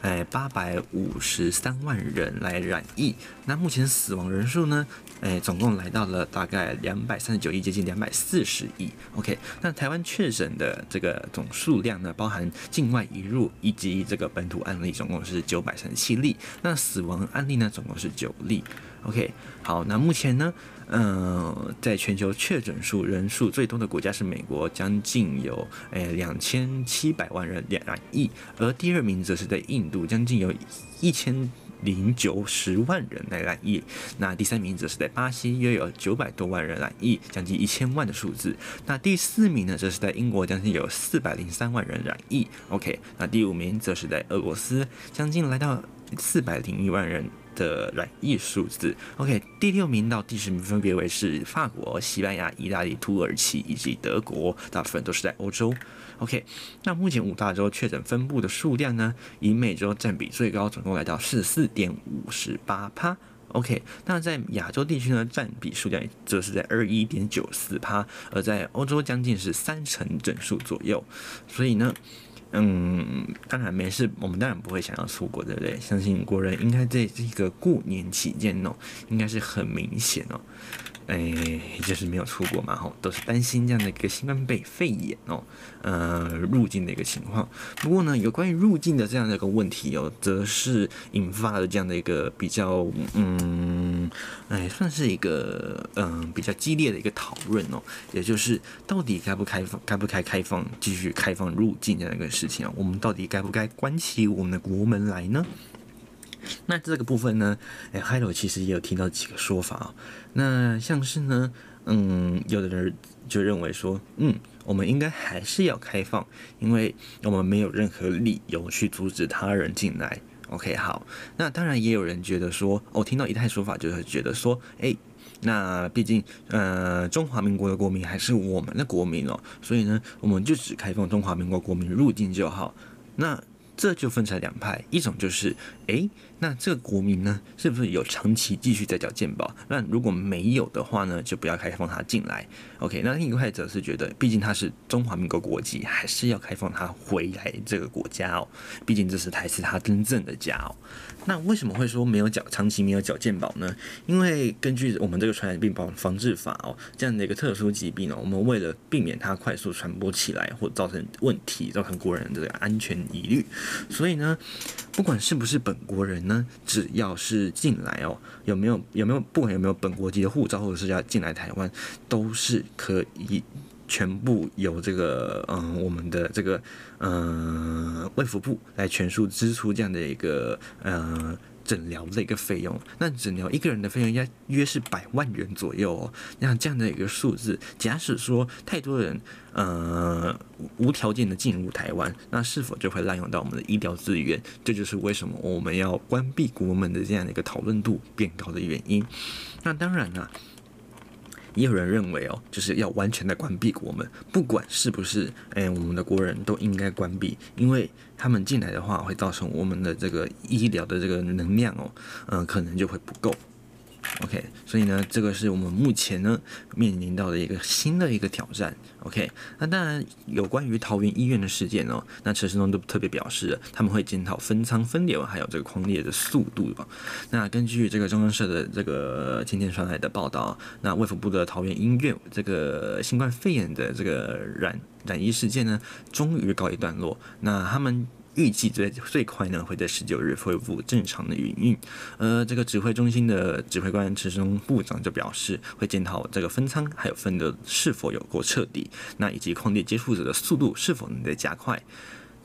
哎，八百五十三万人来染疫，那目前死亡人数呢？哎，总共来到了大概两百三十九亿，接近两百四十亿。OK，那台湾确诊的这个总数量呢，包含境外移入以及这个本土案例，总共是九百三十七例。那死亡案例呢，总共是九例。OK，好，那目前呢，嗯、在全球确诊数人数最多的国家是美国，将近有诶两千七百万人染疫，而第二名则是在印度，将近有一千零九十万人来染疫。那第三名则是在巴西，约有九百多万人染疫，将近一千万的数字。那第四名呢，则是在英国，将近有四百零三万人染疫。OK，那第五名则是在俄罗斯，将近来到四百零一万人。的染疫数字，OK，第六名到第十名分别为是法国、西班牙、意大利、土耳其以及德国，大部分都是在欧洲。OK，那目前五大洲确诊分布的数量呢，以美洲占比最高，总共来到四十四点五十八趴。OK，那在亚洲地区呢，占比数量则是在二一点九四趴，而在欧洲将近是三成整数左右。所以呢。嗯，当然没事，我们当然不会想要出国，对不对？相信国人应该在这个过年期间哦，应该是很明显哦。哎，就是没有出国嘛，吼，都是担心这样的一个新冠肺炎哦，呃，入境的一个情况。不过呢，有关于入境的这样的一个问题哦，则是引发了这样的一个比较，嗯，哎，算是一个嗯比较激烈的一个讨论哦，也就是到底该不开放，该不该开放，继续开放入境这样的一个事情啊？我们到底该不该关起我们的国门来呢？那这个部分呢，哎，Hello 其实也有听到几个说法哦。那像是呢，嗯，有的人就认为说，嗯，我们应该还是要开放，因为我们没有任何理由去阻止他人进来。OK，好。那当然也有人觉得说，哦，听到一派说法就是觉得说，哎，那毕竟，呃，中华民国的国民还是我们的国民哦，所以呢，我们就只开放中华民国国民入境就好。那这就分成两派，一种就是，诶，那这个国民呢，是不是有长期继续在缴健保？那如果没有的话呢，就不要开放他进来。OK，那另一派则是觉得，毕竟他是中华民国国籍，还是要开放他回来这个国家哦。毕竟这是才是他真正的家哦。那为什么会说没有缴长期没有缴健保呢？因为根据我们这个传染病防防治法哦，这样的一个特殊疾病呢，我们为了避免它快速传播起来或造成问题，造成国人的这个安全疑虑，所以呢。不管是不是本国人呢，只要是进来哦，有没有有没有，不管有没有本国籍的护照，或者是要进来台湾，都是可以全部由这个嗯，我们的这个嗯卫福部来全数支出这样的一个嗯。诊疗的一个费用，那诊疗一个人的费用应该约是百万元左右哦。那这样的一个数字，假使说太多人呃无条件的进入台湾，那是否就会滥用到我们的医疗资源？这就是为什么我们要关闭国门的这样的一个讨论度变高的原因。那当然了。也有人认为哦，就是要完全的关闭国门，不管是不是，哎，我们的国人都应该关闭，因为他们进来的话，会造成我们的这个医疗的这个能量哦，嗯，可能就会不够。OK，所以呢，这个是我们目前呢面临到的一个新的一个挑战。OK，那当然有关于桃园医院的事件哦，那陈时中都特别表示，他们会检讨分舱分流还有这个匡列的速度哦。那根据这个中央社的这个今天传来的报道，那卫福部的桃园医院这个新冠肺炎的这个染染疫事件呢，终于告一段落。那他们。预计最最快呢会在十九日恢复正常的营运。呃，这个指挥中心的指挥官陈时中部长就表示，会检讨这个分仓还有分流是否有够彻底，那以及矿地接触者的速度是否能再加快。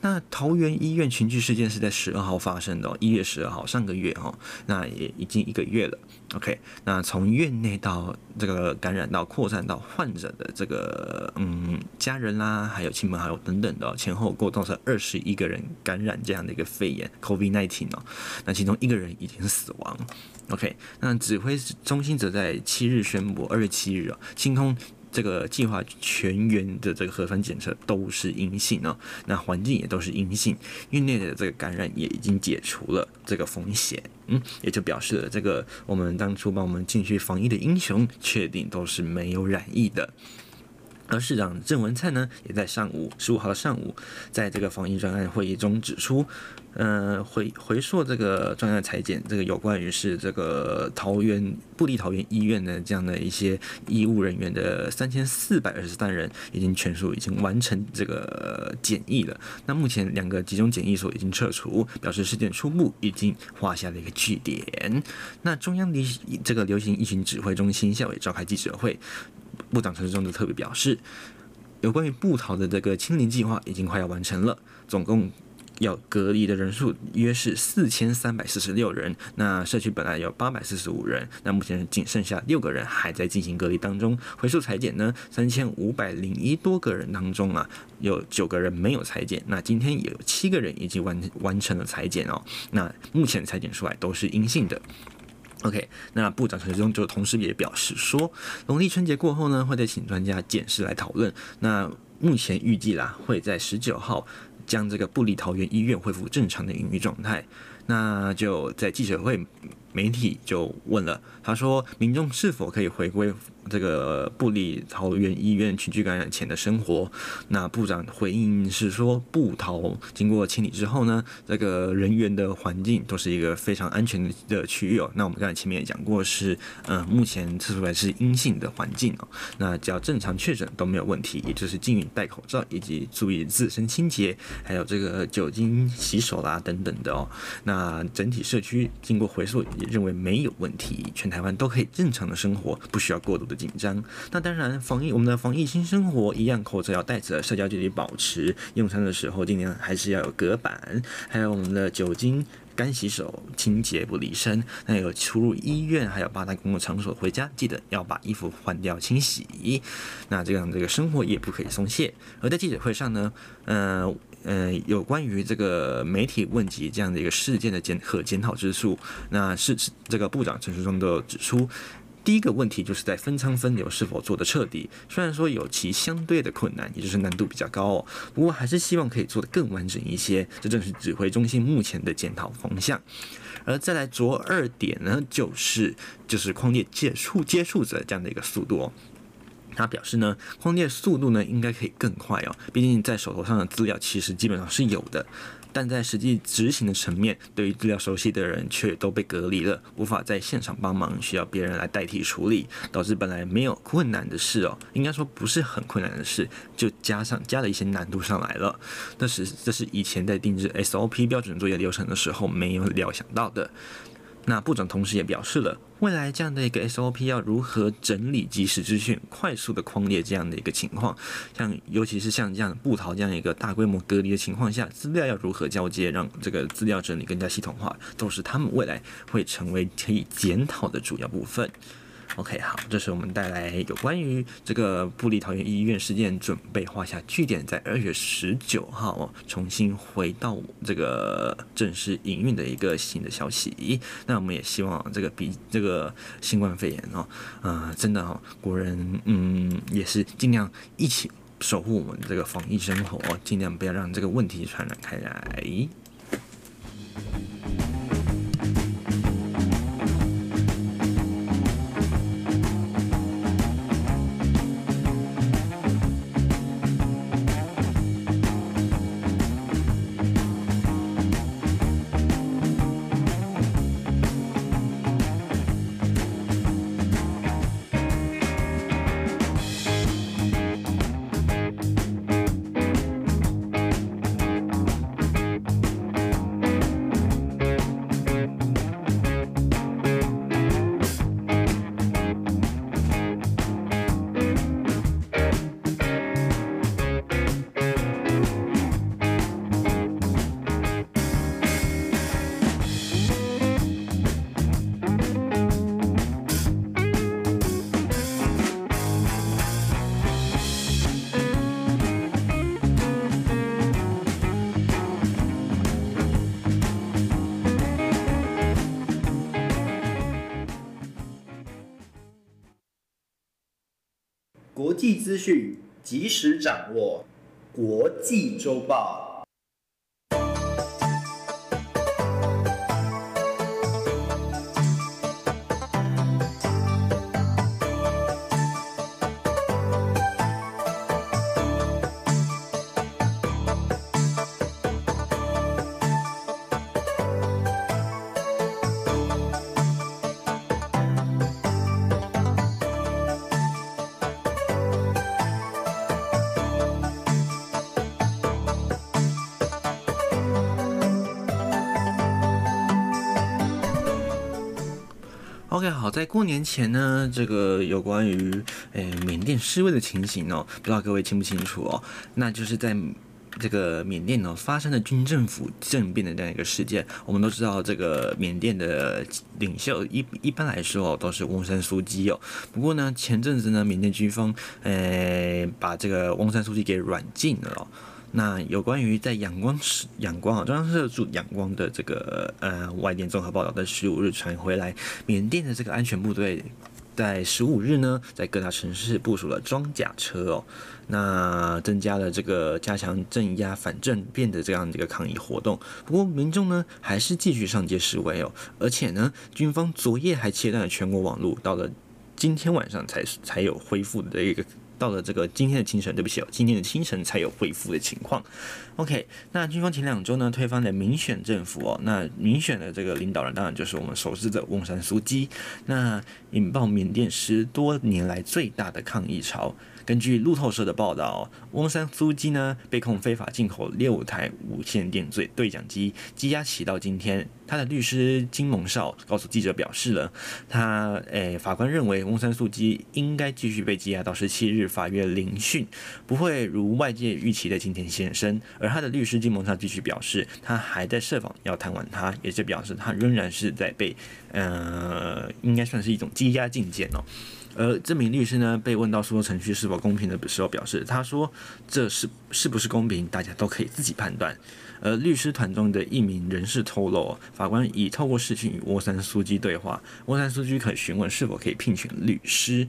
那桃园医院群聚事件是在十二号发生的，一月十二号，上个月哈，那也已经一个月了。OK，那从院内到这个感染到扩散到患者的这个嗯家人啦，还有亲朋好友等等的前后共造成二十一个人感染这样的一个肺炎 COVID-19 哦，那其中一个人已经死亡。OK，那指挥中心则在七日宣布，二月七日啊，清空。这个计划全员的这个核酸检测都是阴性哦，那环境也都是阴性，院内的这个感染也已经解除了这个风险，嗯，也就表示了这个我们当初帮我们进去防疫的英雄，确定都是没有染疫的。而市长郑文灿呢，也在上午十五号的上午，在这个防疫专案会议中指出，呃，回回溯这个专案采检，这个有关于是这个桃园部立桃园医院的这样的一些医务人员的三千四百二十三人，已经全数已经完成这个检疫了。那目前两个集中检疫所已经撤除，表示事件初步已经画下了一个句点。那中央的这个流行疫情指挥中心下午也召开记者会。部长陈时中就特别表示，有关于布桃的这个清零计划已经快要完成了，总共要隔离的人数约是四千三百四十六人。那社区本来有八百四十五人，那目前仅剩下六个人还在进行隔离当中。回溯采检呢，三千五百零一多个人当中啊，有九个人没有采检。那今天也有七个人已经完完成了采检哦。那目前采检出来都是阴性的。OK，那部长陈时中就同时也表示说，农历春节过后呢，会再请专家检视来讨论。那目前预计啦，会在十九号将这个布里桃园医院恢复正常的营运状态。那就在记者会。媒体就问了，他说：“民众是否可以回归这个部里桃园医院群聚感染前的生活？”那部长回应是说：“部桃经过清理之后呢，这个人员的环境都是一个非常安全的区域哦。那我们刚才前面也讲过是，是呃目前测出来是阴性的环境哦。那只要正常确诊都没有问题，也就是进入戴口罩以及注意自身清洁，还有这个酒精洗手啦等等的哦。那整体社区经过回溯。”认为没有问题，全台湾都可以正常的生活，不需要过度的紧张。那当然，防疫我们的防疫新生活一样，口罩要戴着，社交距离保持，用餐的时候尽量还是要有隔板，还有我们的酒精干洗手，清洁不离身。那有出入医院还有八大公共场所回家，记得要把衣服换掉清洗。那这样这个生活也不可以松懈。而在记者会上呢，呃。呃，有关于这个媒体问及这样的一个事件的检和检讨之处，那是这个部长陈时中都指出，第一个问题就是在分仓分流是否做得彻底，虽然说有其相对的困难，也就是难度比较高哦，不过还是希望可以做得更完整一些。这正是指挥中心目前的检讨方向。而再来着二点呢，就是就是匡列接触接触者这样的一个速度哦。他表示呢，匡列速度呢应该可以更快哦，毕竟在手头上的资料其实基本上是有的。但在实际执行的层面，对于资料熟悉的人却都被隔离了，无法在现场帮忙，需要别人来代替处理，导致本来没有困难的事哦，应该说不是很困难的事，就加上加了一些难度上来了。那是这是以前在定制 SOP 标准作业流程的时候没有料想到的。那部长同时也表示了，未来这样的一个 SOP 要如何整理即时资讯，快速的框列这样的一个情况，像尤其是像这样的布逃这样一个大规模隔离的情况下，资料要如何交接，让这个资料整理更加系统化，都是他们未来会成为可以检讨的主要部分。OK，好，这是我们带来有关于这个布立桃园医院事件准备画下句点，在二月十九号哦，重新回到这个正式营运的一个新的消息。那我们也希望这个比这个新冠肺炎哦，呃，真的哦，国人嗯也是尽量一起守护我们这个防疫生活，尽量不要让这个问题传染开来。际资讯及时掌握，国际周报。在过年前呢，这个有关于诶缅甸示威的情形哦，不知道各位清不清楚哦？那就是在这个缅甸呢发生的军政府政变的这样一个事件。我们都知道，这个缅甸的领袖一一般来说哦都是翁山书记哦。不过呢，前阵子呢，缅甸军方诶把这个翁山书记给软禁了。那有关于在仰光时，仰光啊，中央社驻仰光的这个呃外电综合报道，在十五日传回来，缅甸的这个安全部队在十五日呢，在各大城市部署了装甲车哦，那增加了这个加强镇压反政变的这样的一个抗议活动。不过民众呢，还是继续上街示威哦，而且呢，军方昨夜还切断了全国网络，到了今天晚上才才有恢复的一个。到了这个今天的清晨，对不起哦，今天的清晨才有恢复的情况。OK，那军方前两周呢，推翻了民选政府哦，那民选的这个领导人当然就是我们熟知的翁山苏姬，那引爆缅甸十多年来最大的抗议潮。根据路透社的报道，翁山苏姬呢被控非法进口六台无线电罪对讲机，羁押起到今天。他的律师金蒙少告诉记者表示了，他诶、法官认为翁山苏姬应该继续被羁押到十七日法院聆讯，不会如外界预期的今天现身。而他的律师金蒙少继续表示，他还在设防要谈完他，也就表示他仍然是在被呃应该算是一种羁押禁见哦。而这名律师呢，被问到诉讼程序是否公平的时候，表示他说：“这是是不是公平，大家都可以自己判断。”而律师团中的一名人士透露，法官已透过视讯与沃山书记对话，沃山书记可询问是否可以聘请律师。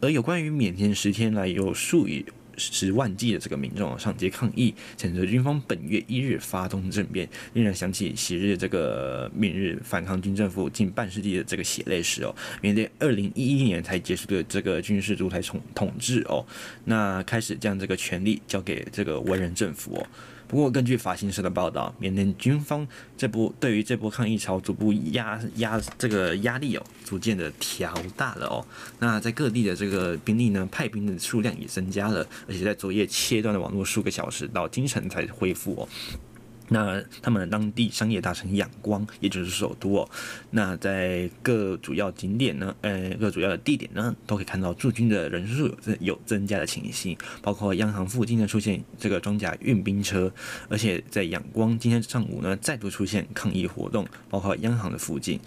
而有关于缅甸十天来有数以十万计的这个民众上街抗议，谴责军方本月一日发动政变，令人想起昔日这个缅日反抗军政府近半世纪的这个血泪史哦。缅甸二零一一年才结束的这个军事独裁统统治哦，那开始将这个权力交给这个文人政府哦。不过，根据法新社的报道，缅甸军方这波对于这波抗议潮逐步压压这个压力哦，逐渐的调大了哦。那在各地的这个兵力呢，派兵的数量也增加了，而且在昨夜切断了网络数个小时，到今晨才恢复哦。那他们的当地商业大城仰光，也就是首都哦。那在各主要景点呢，呃，各主要的地点呢，都可以看到驻军的人数有增有增加的情形，包括央行附近呢出现这个装甲运兵车，而且在仰光今天上午呢再度出现抗议活动，包括央行的附近。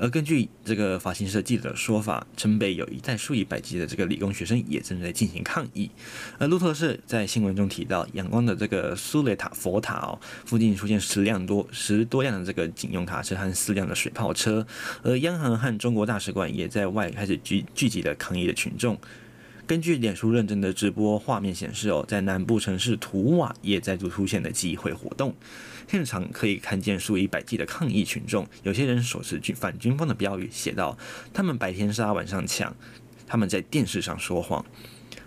而根据这个法新社记者的说法，城北有一带数以百计的这个理工学生也正在进行抗议。而路透社在新闻中提到，仰光的这个苏雷塔佛塔哦，附近出现十辆多十多辆的这个警用卡车和四辆的水炮车，而央行和中国大使馆也在外开始聚聚集了抗议的群众。根据脸书认证的直播画面显示哦，在南部城市图瓦也再度出现了集会活动。现场可以看见数以百计的抗议群众，有些人手持军反军方的标语，写道：“他们白天杀，晚上抢，他们在电视上说谎。”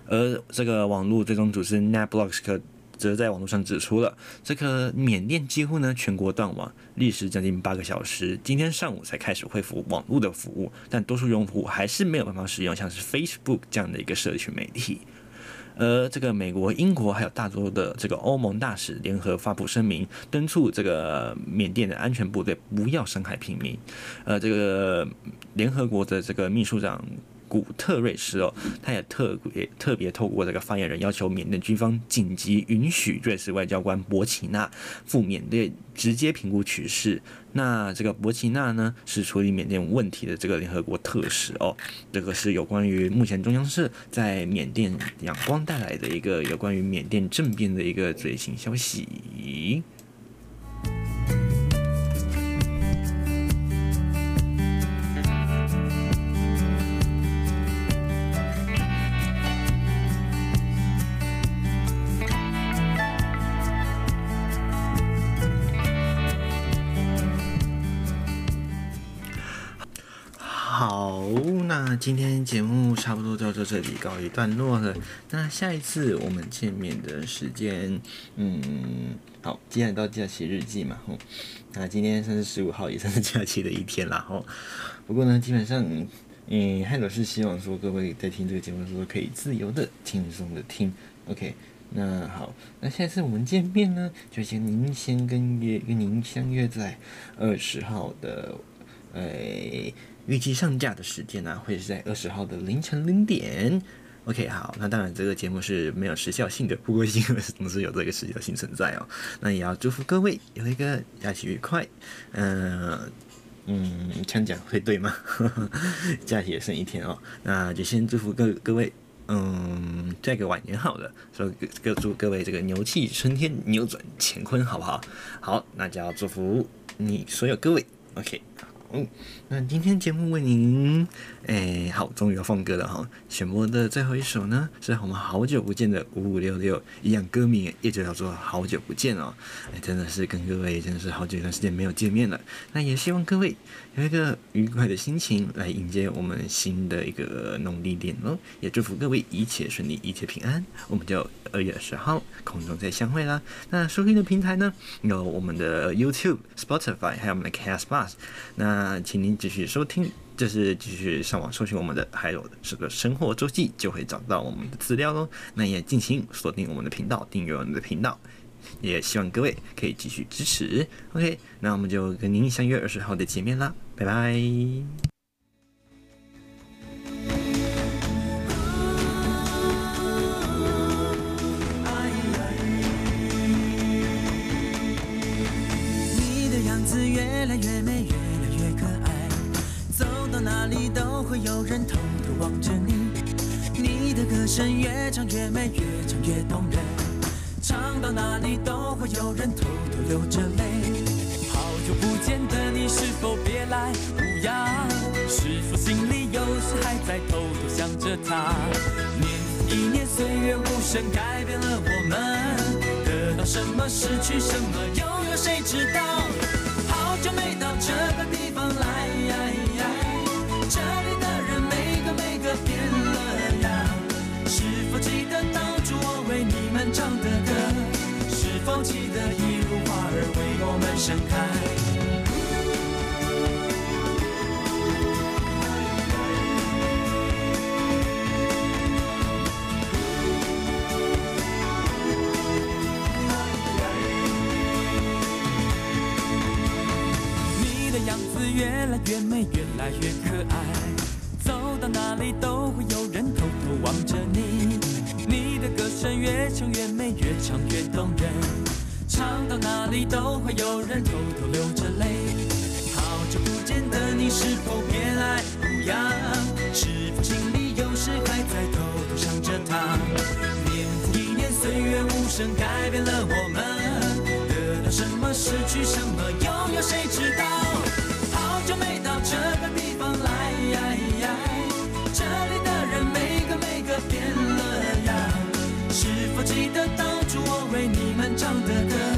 而这个网络追踪组织 NetBlocks 则在网络上指出了，这个缅甸几乎呢全国断网，历时将近八个小时，今天上午才开始恢复网络的服务，但多数用户还是没有办法使用像是 Facebook 这样的一个社群媒体。而这个美国、英国还有大多的这个欧盟大使联合发布声明，敦促这个缅甸的安全部队不要伤害平民。呃，这个联合国的这个秘书长。古特瑞斯哦，他也特别特别透过这个发言人要求缅甸军方紧急允许瑞士外交官博奇纳赴缅甸直接评估局势。那这个博奇纳呢，是处理缅甸问题的这个联合国特使哦。这个是有关于目前中央社在缅甸仰光带来的一个有关于缅甸政变的一个最新消息。今天节目差不多就到这里告一段落了。那下一次我们见面的时间，嗯，好，既然到假期日记嘛，吼。那今天算是十五号，也算是假期的一天啦，吼。不过呢，基本上，嗯，还有是希望说各位在听这个节目的时候，可以自由的、轻松的听。OK，那好，那下次我们见面呢，就请您先跟约跟您相约在二十号的，诶。预计上架的时间呢、会是在二十号的凌晨零点。OK，好，那当然这个节目是没有时效性的，不过因为总是有这个时效性存在哦。那也要祝福各位有一个假期愉快。嗯嗯，这样会对吗？假期也剩一天哦，那就先祝福各各位，嗯，再个晚年好了，说各祝各位这个牛气冲天，扭转乾坤，好不好？好，那就要祝福你所有各位。OK。嗯，那今天节目为您，哎、好，终于要放歌了哈。选播的最后一首呢，是我们好久不见的五五六六，一样歌名也就叫做好久不见哦。哎、真的是跟各位真的是好久一段时间没有见面了。那也希望各位有一个愉快的心情来迎接我们新的一个农历年哦。也祝福各位一切顺利，一切平安。我们就二月二十号空中再相会啦。那收听的平台呢，有我们的 YouTube、Spotify，还有我们的 Castbox。那那请您继续收听，就是继续上网搜寻我们的，还有这个生活周记，就会找到我们的资料喽。那也进行锁定我们的频道，订阅我们的频道，也希望各位可以继续支持。OK，那我们就跟您相约二十号的见面啦，拜拜。有人偷偷望着你，你的歌声越唱越美，越唱越动人，唱到哪里都会有人偷偷流着泪。好久不见的你，是否别来无恙？是否心里有时还在偷偷想着他？年一年，岁月无声改变了我们，得到什么，失去什么，又有谁知道？好久没到这个地为我们盛开？越来越美，越来越可爱，走到哪里都会有人偷偷望着你。你的歌声越唱越美，越唱越动人，唱到哪里都会有人偷偷流着泪。好久不见的你，是否别来无恙？是否心里有时还在偷偷想着他？年复一年，岁月无声改变了我们，得到什么，失去什么，又有谁知道？唱的歌？